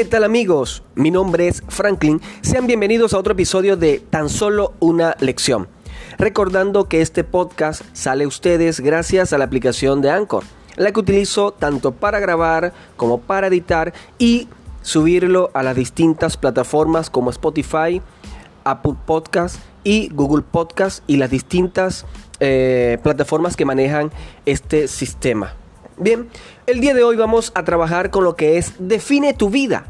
¿qué tal amigos? Mi nombre es Franklin. Sean bienvenidos a otro episodio de Tan solo una lección. Recordando que este podcast sale a ustedes gracias a la aplicación de Anchor, la que utilizo tanto para grabar como para editar y subirlo a las distintas plataformas como Spotify, Apple Podcast y Google Podcast y las distintas eh, plataformas que manejan este sistema. Bien, el día de hoy vamos a trabajar con lo que es define tu vida.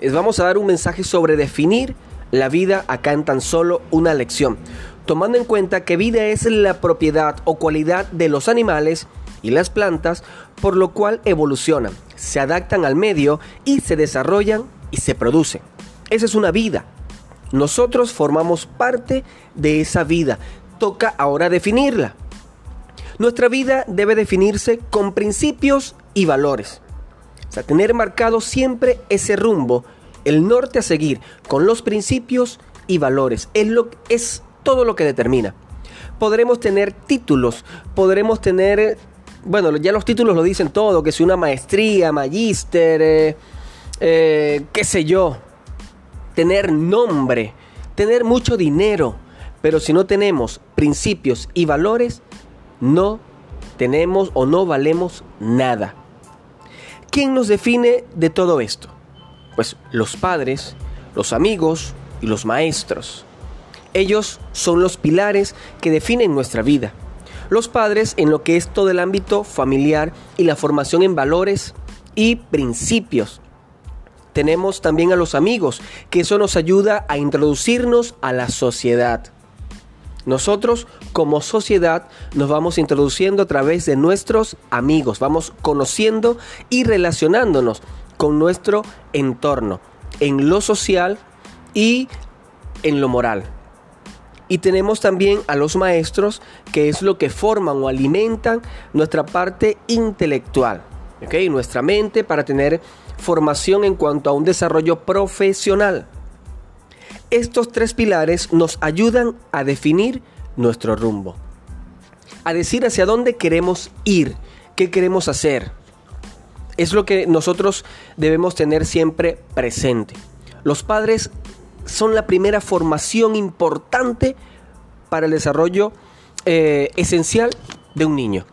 Les vamos a dar un mensaje sobre definir la vida acá en tan solo una lección, tomando en cuenta que vida es la propiedad o cualidad de los animales y las plantas, por lo cual evolucionan, se adaptan al medio y se desarrollan y se producen. Esa es una vida. Nosotros formamos parte de esa vida. Toca ahora definirla. Nuestra vida debe definirse con principios y valores. Tener marcado siempre ese rumbo, el norte a seguir, con los principios y valores. Es, lo, es todo lo que determina. Podremos tener títulos, podremos tener, bueno, ya los títulos lo dicen todo, que si una maestría, magíster, eh, eh, qué sé yo, tener nombre, tener mucho dinero, pero si no tenemos principios y valores, no tenemos o no valemos nada. ¿Quién nos define de todo esto? Pues los padres, los amigos y los maestros. Ellos son los pilares que definen nuestra vida. Los padres en lo que es todo el ámbito familiar y la formación en valores y principios. Tenemos también a los amigos, que eso nos ayuda a introducirnos a la sociedad. Nosotros como sociedad nos vamos introduciendo a través de nuestros amigos, vamos conociendo y relacionándonos con nuestro entorno, en lo social y en lo moral. Y tenemos también a los maestros, que es lo que forman o alimentan nuestra parte intelectual, nuestra mente para tener formación en cuanto a un desarrollo profesional. Estos tres pilares nos ayudan a definir nuestro rumbo, a decir hacia dónde queremos ir, qué queremos hacer. Es lo que nosotros debemos tener siempre presente. Los padres son la primera formación importante para el desarrollo eh, esencial de un niño.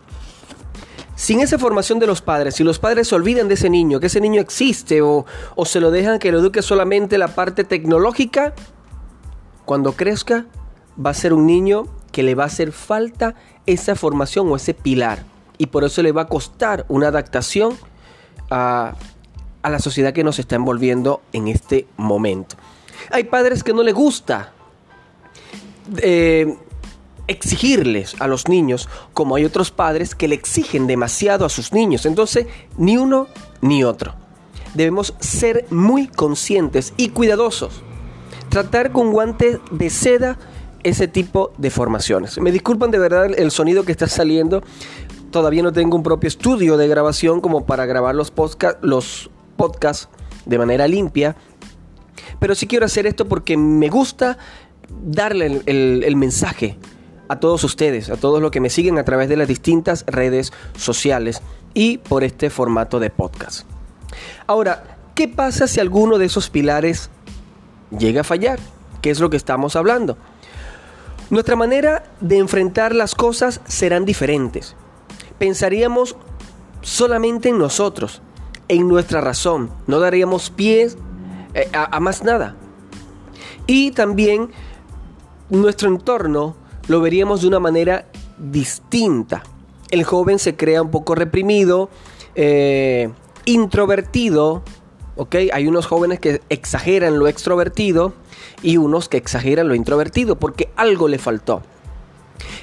Sin esa formación de los padres, si los padres se olvidan de ese niño, que ese niño existe o, se lo dejan que lo eduque solamente la parte tecnológica, cuando crezca va a ser un niño que le va a hacer falta esa formación o ese pilar. Y por eso le va a costar una adaptación a, a la sociedad que nos está envolviendo en este momento. Hay padres que no les gusta eh, exigirles a los niños, como hay otros padres que le exigen demasiado a sus niños. Entonces, ni uno ni otro. Debemos ser muy conscientes y cuidadosos. Tratar con guantes de seda ese tipo de formaciones. Me disculpan de verdad el sonido que está saliendo. Todavía no tengo un propio estudio de grabación como para grabar los, los podcasts de manera limpia. Pero sí quiero hacer esto porque me gusta darle el, el mensaje a todos ustedes, a todos los que me siguen a través de las distintas redes sociales y por este formato de podcast. Ahora, ¿qué pasa si alguno de esos pilares llega a fallar? ¿Qué es lo que estamos hablando? Nuestra manera de enfrentar las cosas serán diferentes. Pensaríamos solamente en nosotros, en nuestra razón. No daríamos pies eh, a más nada. Y también nuestro entorno lo veríamos de una manera distinta. El joven se crea un poco reprimido, eh, introvertido. Hay unos jóvenes que exageran lo extrovertido y unos que exageran lo introvertido porque algo le faltó.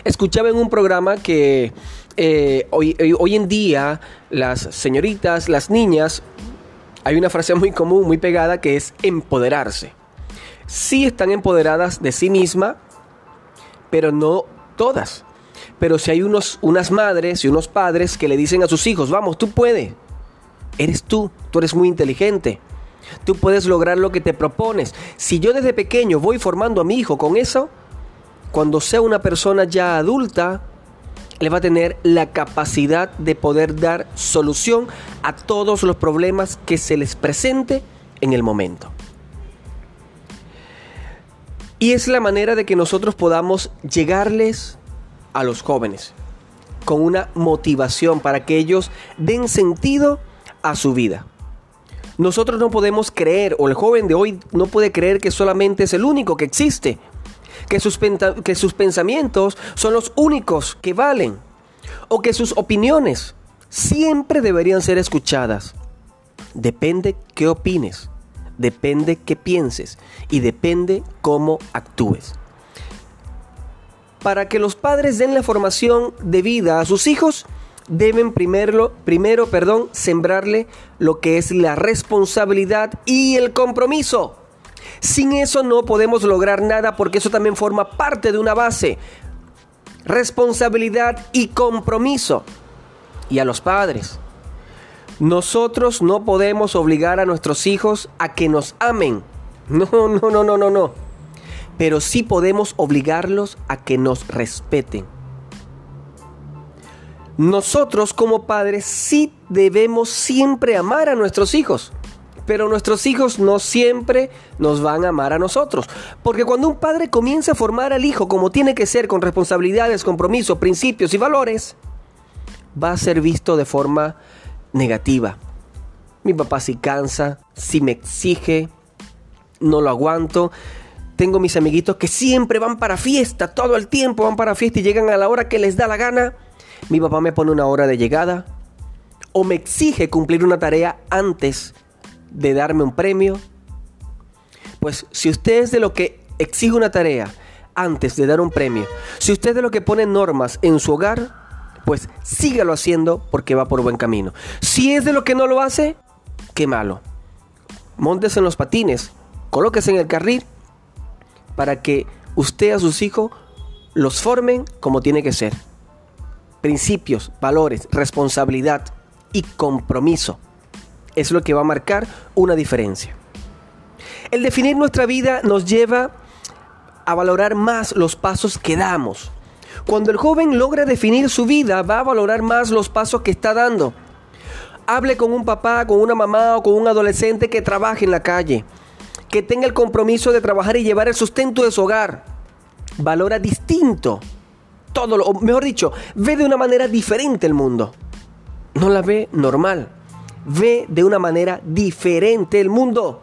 Escuchaba en un programa que eh, hoy, hoy en día las señoritas, las niñas, hay una frase muy común, muy pegada que es empoderarse. Sí están empoderadas de sí misma, pero no todas. Pero si hay unos, unas madres y unos padres que le dicen a sus hijos, vamos, tú puedes, eres tú, tú eres muy inteligente, tú puedes lograr lo que te propones. Si yo desde pequeño voy formando a mi hijo con eso, cuando sea una persona ya adulta, él va a tener la capacidad de poder dar solución a todos los problemas que se les presente en el momento. Y es la manera de que nosotros podamos llegarles a los jóvenes con una motivación para que ellos den sentido a su vida. Nosotros no podemos creer, o el joven de hoy no puede creer que solamente es el único que existe, que sus, que sus pensamientos son los únicos que valen, o que sus opiniones siempre deberían ser escuchadas. Depende qué opines, depende qué pienses y depende cómo actúes. Para que los padres den la formación de vida a sus hijos, deben primero, primero perdón, sembrarle lo que es la responsabilidad y el compromiso. Sin eso no podemos lograr nada porque eso también forma parte de una base. Responsabilidad y compromiso. Y a los padres. Nosotros no podemos obligar a nuestros hijos a que nos amen. No, no, no, no, no, no. Pero sí podemos obligarlos a que nos respeten. Nosotros como padres sí debemos siempre amar a nuestros hijos, pero nuestros hijos no siempre nos van a amar a nosotros. Porque cuando un padre comienza a formar al hijo como tiene que ser, con responsabilidades, compromisos, principios y valores, va a ser visto de forma negativa. Mi papá si cansa, si me exige, no lo aguanto. Tengo mis amiguitos que siempre van para fiesta, todo el tiempo van para fiesta y llegan a la hora que les da la gana mi papá me pone una hora de llegada o me exige cumplir una tarea antes de darme un premio. Pues si usted es de lo que exige una tarea antes de dar un premio, si usted es de lo que pone normas en su hogar, pues sígalo haciendo porque va por buen camino. Si es de lo que no lo hace, qué malo. Móntese en los patines, colóquese en el carril para que usted a sus hijos los formen como tiene que ser principios, valores, responsabilidad y compromiso es lo que va a marcar una diferencia. El definir nuestra vida nos lleva a valorar más los pasos que damos. Cuando el joven logra definir su vida, va a valorar más los pasos que está dando. Hable con un papá, con una mamá o con un adolescente que trabaje en la calle, que tenga el compromiso de trabajar y llevar el sustento de su hogar. Valora distinto todo lo, mejor dicho, ve de una manera diferente el mundo. No la ve normal. Ve de una manera diferente el mundo.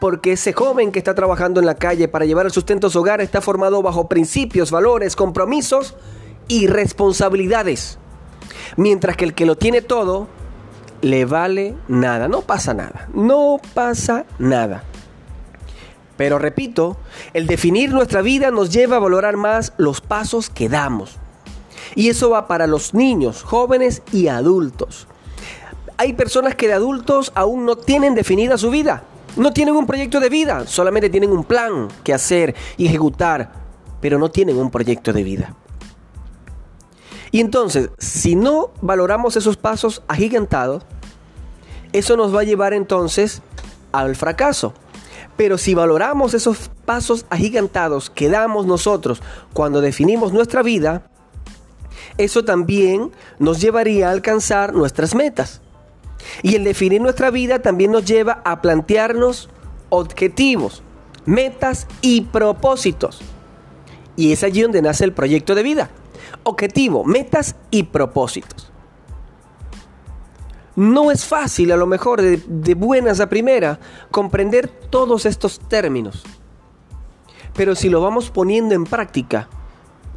Porque ese joven que está trabajando en la calle para llevar el sustento a su hogar está formado bajo principios, valores, compromisos y responsabilidades. Mientras que el que lo tiene todo, le vale nada. No pasa nada. No pasa nada. Pero repito, el definir nuestra vida nos lleva a valorar más los pasos que damos. Y eso va para los niños, jóvenes y adultos. Hay personas que de adultos aún no tienen definida su vida. No tienen un proyecto de vida, solamente tienen un plan que hacer y ejecutar, pero no tienen un proyecto de vida. Y entonces, si no valoramos esos pasos agigantados, eso nos va a llevar entonces al fracaso. Pero si valoramos esos pasos agigantados que damos nosotros cuando definimos nuestra vida, eso también nos llevaría a alcanzar nuestras metas. Y el definir nuestra vida también nos lleva a plantearnos objetivos, metas y propósitos. Y es allí donde nace el proyecto de vida. Objetivo, metas y propósitos. No es fácil, a lo mejor, de, buenas a primera, comprender todos estos términos. Pero si lo vamos poniendo en práctica,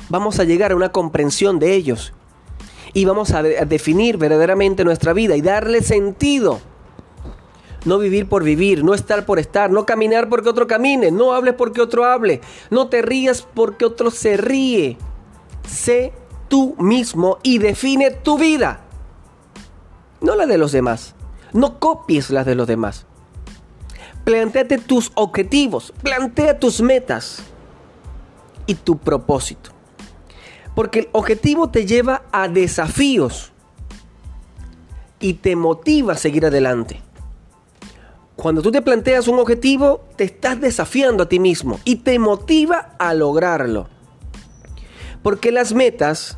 vamos a llegar a una comprensión de ellos. Y vamos a, definir verdaderamente nuestra vida y darle sentido. No vivir por vivir, no estar por estar, no caminar porque otro camine, no hables porque otro hable, no te rías porque otro se ríe. Sé tú mismo y define tu vida no la de los demás. No copies las de los demás. Plantéate tus objetivos, plantea tus metas y tu propósito. Porque el objetivo te lleva a desafíos y te motiva a seguir adelante. Cuando tú te planteas un objetivo, te estás desafiando a ti mismo y te motiva a lograrlo. Porque las metas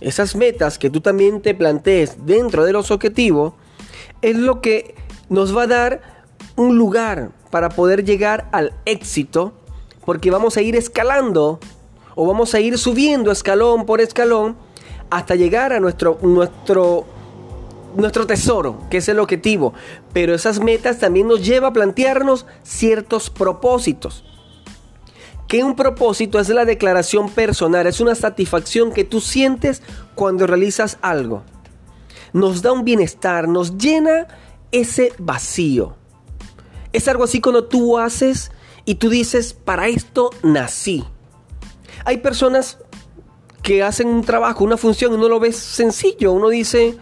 esas metas que tú también te plantees dentro de los objetivos, es lo que nos va a dar un lugar para poder llegar al éxito, porque vamos a ir escalando o vamos a ir subiendo escalón por escalón hasta llegar a nuestro, nuestro, nuestro tesoro, que es el objetivo. Pero esas metas también nos lleva a plantearnos ciertos propósitos. Que un propósito es la declaración personal, es una satisfacción que tú sientes cuando realizas algo. Nos da un bienestar, nos llena ese vacío. Es algo así cuando tú haces y tú dices, para esto nací. Hay personas que hacen un trabajo, una función y uno lo ve sencillo. Uno dice,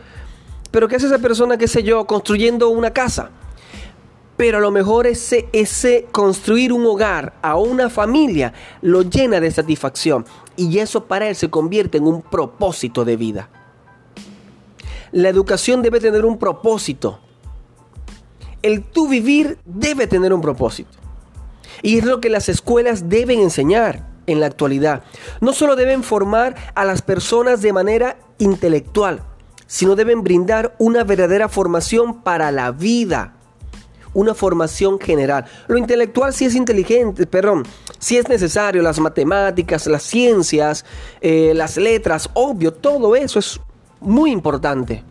pero ¿qué hace esa persona, qué sé yo, construyendo una casa? Pero a lo mejor ese, ese construir un hogar a una familia lo llena de satisfacción. Y eso para él se convierte en un propósito de vida. La educación debe tener un propósito. El tú vivir debe tener un propósito. Y es lo que las escuelas deben enseñar en la actualidad. No solo deben formar a las personas de manera intelectual, sino deben brindar una verdadera formación para la vida. Una formación general. Lo intelectual sí es inteligente, perdón, sí es necesario, las matemáticas, las ciencias, eh, las letras, obvio, todo eso es muy importante.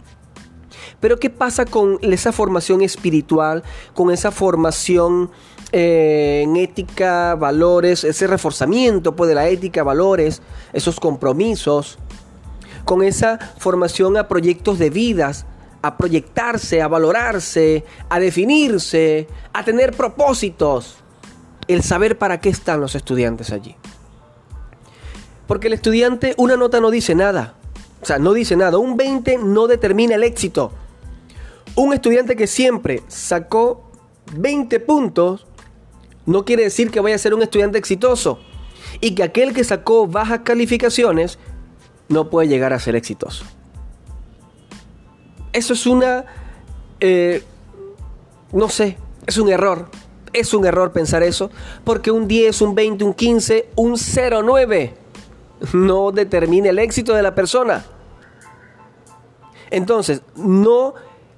Pero ¿qué pasa con esa formación espiritual, con esa formación en ética, valores, ese reforzamiento pues, de la ética, valores, esos compromisos, con esa formación a proyectos de vidas, a proyectarse, a valorarse, a definirse, a tener propósitos, el saber para qué están los estudiantes allí. Porque el estudiante, una nota no dice nada, o sea, no dice nada, un 20 no determina el éxito. Un estudiante que siempre sacó 20 puntos no quiere decir que vaya a ser un estudiante exitoso y que aquel que sacó bajas calificaciones no puede llegar a ser exitoso. Eso es una, eh, no sé, es un error. Es un error pensar eso, porque un 10, un 20, un 15, un 0,9 no determina el éxito de la persona. Entonces, no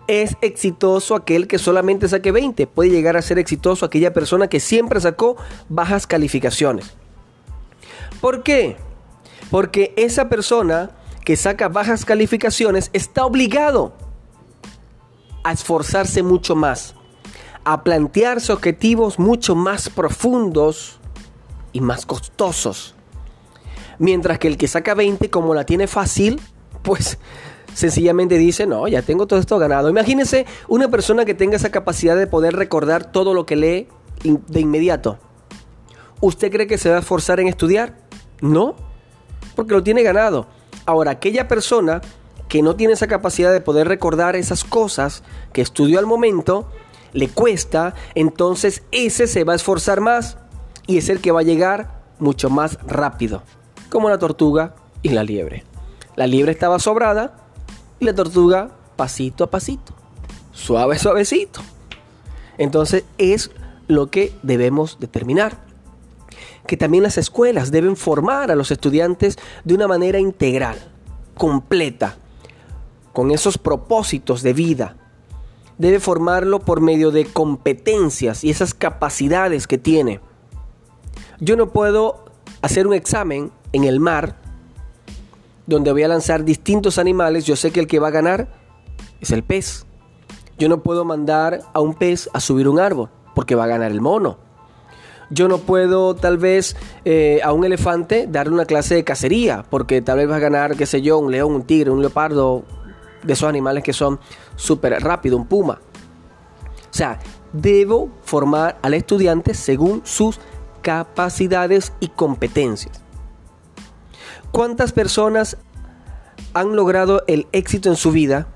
es exitoso aquel que solamente saque 20. Puede llegar a ser exitoso aquella persona que siempre sacó bajas calificaciones. ¿Por qué? Porque esa persona que saca bajas calificaciones está obligado a esforzarse mucho más, a plantearse objetivos mucho más profundos y más costosos. Mientras que el que saca 20, como la tiene fácil, pues sencillamente dice, no, ya tengo todo esto ganado. Imagínese una persona que tenga esa capacidad de poder recordar todo lo que lee de inmediato. ¿Usted cree que se va a esforzar en estudiar? No, porque lo tiene ganado. Ahora, aquella persona que no tiene esa capacidad de poder recordar esas cosas que estudió al momento, le cuesta, entonces ese se va a esforzar más y es el que va a llegar mucho más rápido, como la tortuga y la liebre. La liebre estaba sobrada, y la tortuga pasito a pasito, suave, suavecito. Entonces es lo que debemos determinar. Que también las escuelas deben formar a los estudiantes de una manera integral, completa, con esos propósitos de vida. Debe formarlo por medio de competencias y esas capacidades que tiene. Yo no puedo hacer un examen en el mar donde voy a lanzar distintos animales, yo sé que el que va a ganar es el pez. Yo no puedo mandar a un pez a subir un árbol, porque va a ganar el mono. Yo no puedo tal vez eh, a un elefante darle una clase de cacería, porque tal vez va a ganar, qué sé yo, un león, un tigre, un leopardo, de esos animales que son súper rápidos, un puma. O sea, debo formar al estudiante según sus capacidades y competencias. ¿Cuántas personas han logrado el éxito en su vida,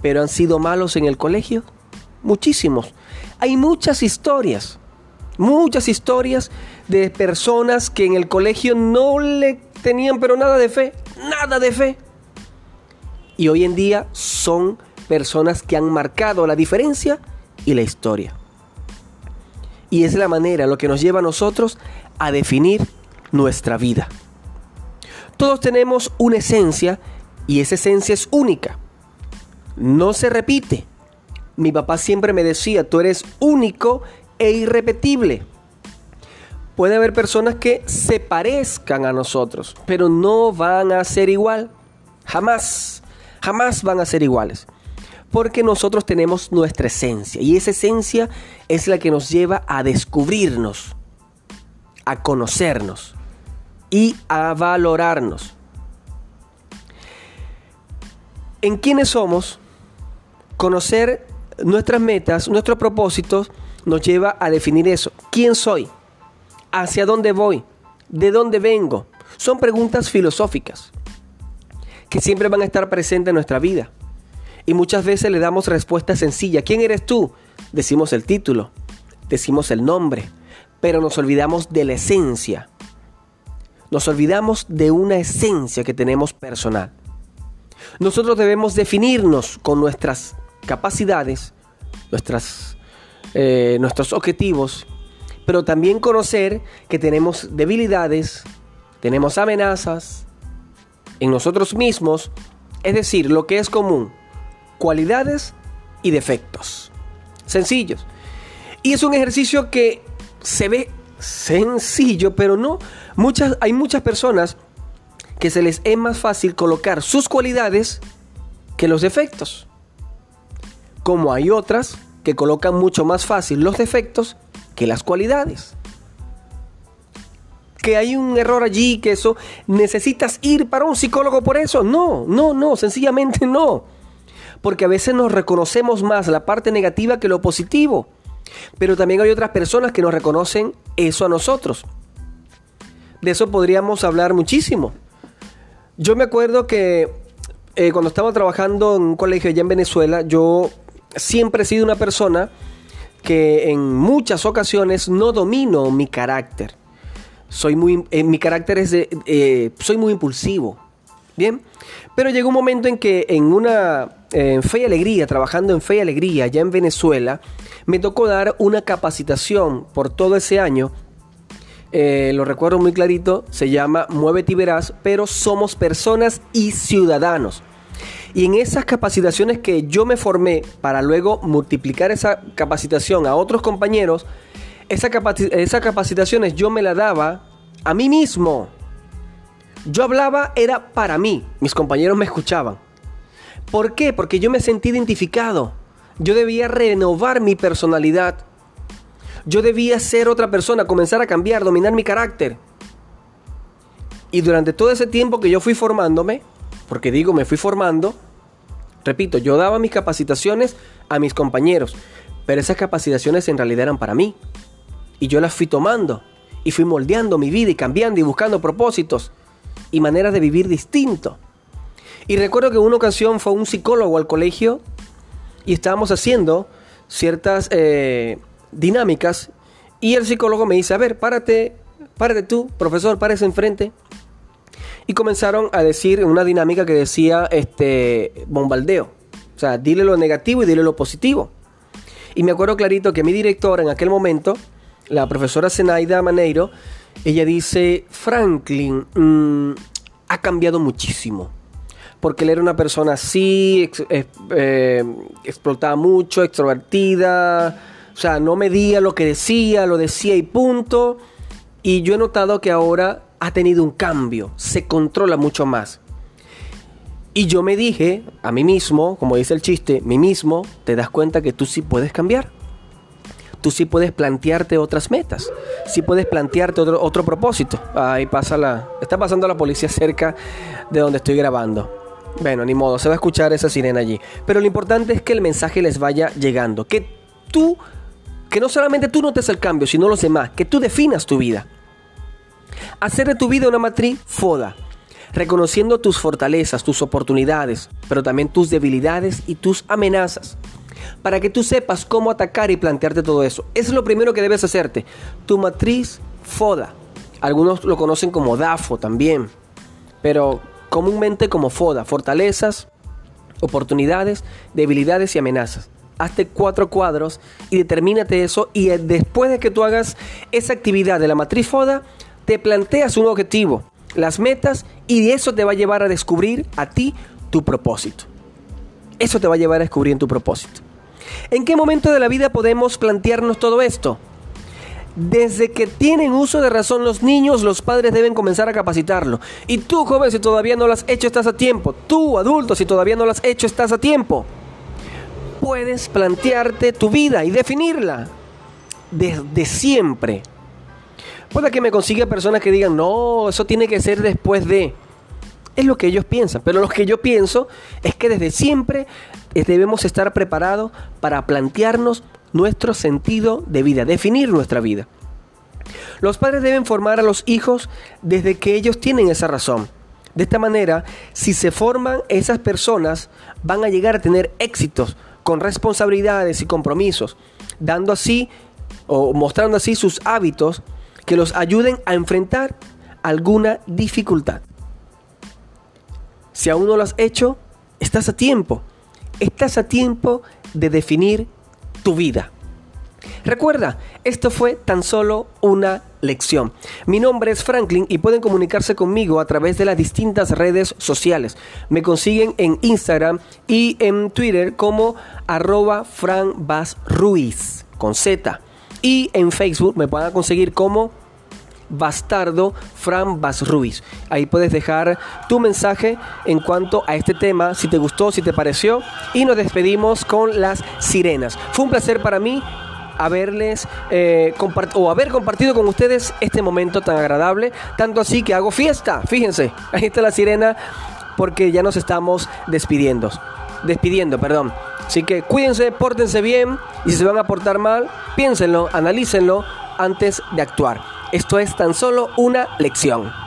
pero han sido malos en el colegio? Muchísimos. Hay muchas historias, muchas historias de personas que en el colegio no le tenían pero nada de fe, nada de fe. Y hoy en día son personas que han marcado la diferencia y la historia. Y es la manera lo que nos lleva a nosotros a definir nuestra vida. Todos tenemos una esencia y esa esencia es única. No se repite. Mi papá siempre me decía, tú eres único e irrepetible. Puede haber personas que se parezcan a nosotros, pero no van a ser igual. Jamás, jamás van a ser iguales. Porque nosotros tenemos nuestra esencia y esa esencia es la que nos lleva a descubrirnos, a conocernos y a valorarnos. En quiénes somos, conocer nuestras metas, nuestros propósitos, nos lleva a definir eso. ¿Quién soy? ¿Hacia dónde voy? ¿De dónde vengo? Son preguntas filosóficas que siempre van a estar presentes en nuestra vida. Y muchas veces le damos respuesta sencilla. ¿Quién eres tú? Decimos el título, decimos el nombre, pero nos olvidamos de la esencia. Nos olvidamos de una esencia que tenemos personal. Nosotros debemos definirnos con nuestras capacidades, nuestras, eh, nuestros objetivos, pero también conocer que tenemos debilidades, tenemos amenazas en nosotros mismos, es decir, lo que es común, cualidades y defectos. Sencillos. Y es un ejercicio que se ve sencillo, pero no. Muchas, hay muchas personas que se les es más fácil colocar sus cualidades que los defectos. Como hay otras que colocan mucho más fácil los defectos que las cualidades. Que hay un error allí, que eso necesitas ir para un psicólogo por eso. No, no, no, sencillamente no porque a veces nos reconocemos más la parte negativa que lo positivo. Pero también hay otras personas que nos reconocen eso a nosotros. De eso podríamos hablar muchísimo. Yo me acuerdo que eh, cuando estaba trabajando en un colegio allá en Venezuela, yo siempre he sido una persona que en muchas ocasiones no domino mi carácter. Soy muy, eh, mi carácter es de, eh, soy muy impulsivo. Bien, pero llegó un momento en que en una en Fe y Alegría, trabajando en Fe y Alegría, allá en Venezuela, me tocó dar una capacitación por todo ese año. Eh, lo recuerdo muy clarito, se llama Muévete y verás, pero somos personas y ciudadanos. Y en esas capacitaciones que yo me formé para luego multiplicar esa capacitación a otros compañeros, esa esas capacitaciones yo me la daba a mí mismo. Yo hablaba era para mí, mis compañeros me escuchaban. ¿Por qué? Porque yo me sentí identificado. Yo debía renovar mi personalidad. Yo debía ser otra persona, comenzar a cambiar, dominar mi carácter. Y durante todo ese tiempo que yo fui formándome, porque digo, me fui formando, repito, yo daba mis capacitaciones a mis compañeros, pero esas capacitaciones en realidad eran para mí. Y yo las fui tomando y fui moldeando mi vida y cambiando y buscando propósitos y maneras de vivir distinto. Y recuerdo que una ocasión fue un psicólogo al colegio y estábamos haciendo ciertas eh, dinámicas y el psicólogo me dice, a ver, párate, párate tú, profesor, párese enfrente. Y comenzaron a decir una dinámica que decía este bombardeo. O sea, dile lo negativo y dile lo positivo. Y me acuerdo clarito que mi directora en aquel momento, la profesora Zenaida Maneiro, ella dice, Franklin mm, ha cambiado muchísimo porque él era una persona así, eh, explotaba mucho, extrovertida, o sea, no medía lo que decía, lo decía y punto. Y yo he notado que ahora ha tenido un cambio, se controla mucho más. Y yo me dije a mí mismo, como dice el chiste, mí mismo, te das cuenta que tú sí puedes cambiar. Tú sí puedes plantearte otras metas. Sí puedes plantearte otro, otro propósito. Ahí pasa la. Está pasando la policía cerca de donde estoy grabando. Bueno, ni modo, se va a escuchar esa sirena allí. Pero lo importante es que el mensaje les vaya llegando. Que tú, que no solamente tú notes el cambio, sino los demás. Que tú definas tu vida. Hacer de tu vida una matriz foda. Reconociendo tus fortalezas, tus oportunidades, pero también tus debilidades y tus amenazas. Para que tú sepas cómo atacar y plantearte todo eso. Eso es lo primero que debes hacerte. Tu matriz foda. Algunos lo conocen como DAFO también. Pero comúnmente como FODA, fortalezas, oportunidades, debilidades y amenazas. Hazte cuatro cuadros y determínate eso y después de que tú hagas esa actividad de la matriz FODA, te planteas un objetivo. las metas y eso te va a llevar a descubrir a ti tu propósito. Eso te va a llevar a descubrir tu propósito. ¿En qué momento de la vida podemos plantearnos todo esto? Desde que tienen uso de razón los niños, los padres deben comenzar a capacitarlo. Y tú, joven, si todavía no lo has hecho, estás a tiempo. Tú, adulto, si todavía no lo has hecho, estás a tiempo. Puedes plantearte tu vida y definirla desde siempre. Puede que me consiga personas que digan, no, eso tiene que ser después de... Es lo que ellos piensan, pero lo que yo pienso es que desde siempre eh, debemos estar preparados para plantearnos nuestro sentido de vida, definir nuestra vida. Los padres deben formar a los hijos desde que ellos tienen esa razón. De esta manera, si se forman esas personas, van a llegar a tener éxitos con responsabilidades y compromisos, dando así o mostrando así sus hábitos que los ayuden a enfrentar alguna dificultad. Si aún no lo has hecho, estás a tiempo. Estás a tiempo de definir tu vida. Recuerda, esto fue tan solo una lección. Mi nombre es Franklin y pueden comunicarse conmigo a través de las distintas redes sociales. Me consiguen en Instagram y en Twitter como arroba Ruiz con Z. Y en Facebook me pueden conseguir como Bastardo Fran Bas Ruiz. Ahí puedes dejar tu mensaje en cuanto a este tema, si te gustó, si te pareció. Y nos despedimos con las sirenas. Fue un placer para mí haberles eh, o haber compartido con ustedes este momento tan agradable. Tanto así que hago fiesta. Fíjense, ahí está la sirena porque ya nos estamos despidiendo. Despidiendo, perdón. Así que cuídense, pórtense bien y si se van a portar mal, piénsenlo, analícenlo antes de actuar. Esto es tan solo una lección.